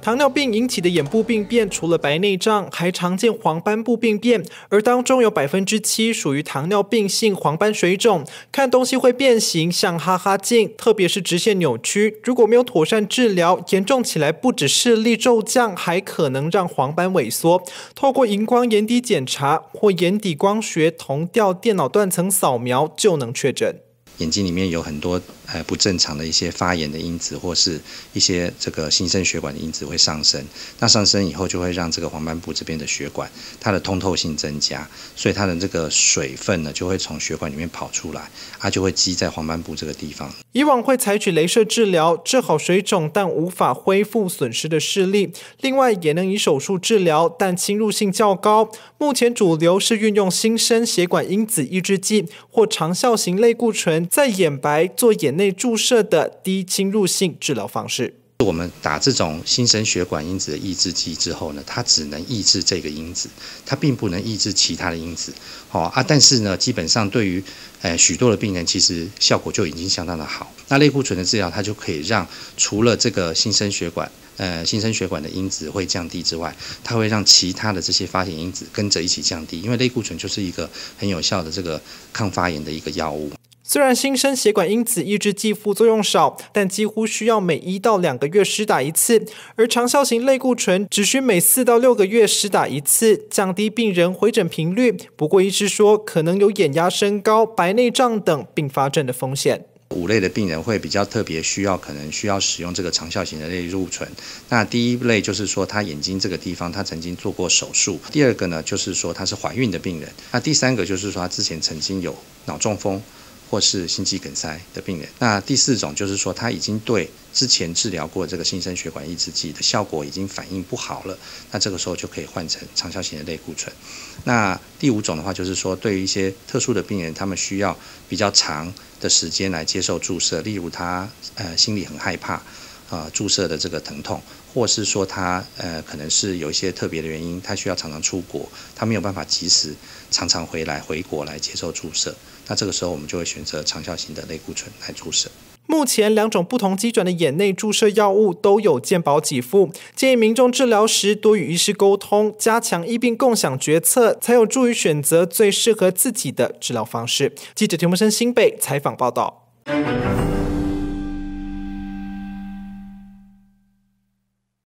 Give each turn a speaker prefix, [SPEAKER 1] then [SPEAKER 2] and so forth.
[SPEAKER 1] 糖尿病引起的眼部病变，除了白内障，还常见黄斑部病变，而当中有百分之七属于糖尿病性黄斑水肿，看东西会变形，像哈哈镜，特别是直线扭曲。如果没有妥善治疗，严重起来不止视力骤降，还可能让黄斑萎缩。透过荧光眼底检查或眼底光学同调电脑断层扫描，就能确诊。
[SPEAKER 2] 眼睛里面有很多呃不正常的一些发炎的因子，或是一些这个新生血管的因子会上升。那上升以后就会让这个黄斑部这边的血管它的通透性增加，所以它的这个水分呢就会从血管里面跑出来，它就会积在黄斑部这个地方。
[SPEAKER 1] 以往会采取镭射治疗治好水肿，但无法恢复损失的视力。另外也能以手术治疗，但侵入性较高。目前主流是运用新生血管因子抑制剂或长效型类固醇。在眼白做眼内注射的低侵入性治疗方式。
[SPEAKER 2] 我们打这种新生血管因子的抑制剂之后呢，它只能抑制这个因子，它并不能抑制其他的因子。好啊，但是呢，基本上对于呃许多的病人，其实效果就已经相当的好。那类固醇的治疗，它就可以让除了这个新生血管呃新生血管的因子会降低之外，它会让其他的这些发炎因子跟着一起降低，因为类固醇就是一个很有效的这个抗发炎的一个药物。
[SPEAKER 1] 虽然新生血管因子抑制剂副作用少，但几乎需要每一到两个月施打一次，而长效型类固醇只需每四到六个月施打一次，降低病人回诊频率。不过，医师说可能有眼压升高、白内障等并发症的风险。
[SPEAKER 2] 五类的病人会比较特别需要，可能需要使用这个长效型的类固醇。那第一类就是说他眼睛这个地方他曾经做过手术，第二个呢就是说他是怀孕的病人，那第三个就是说他之前曾经有脑中风。或是心肌梗塞的病人，那第四种就是说他已经对之前治疗过这个新生血管抑制剂的效果已经反应不好了，那这个时候就可以换成长效型的类固醇。那第五种的话就是说，对于一些特殊的病人，他们需要比较长的时间来接受注射，例如他呃心里很害怕啊注射的这个疼痛，或是说他呃可能是有一些特别的原因，他需要常常出国，他没有办法及时常常回来回国来接受注射。那这个时候，我们就会选择长效型的类固醇来注射。
[SPEAKER 1] 目前两种不同基准的眼内注射药物都有健保给付，建议民众治疗时多与医师沟通，加强医病共享决策，才有助于选择最适合自己的治疗方式。记者田木生新北采访报道。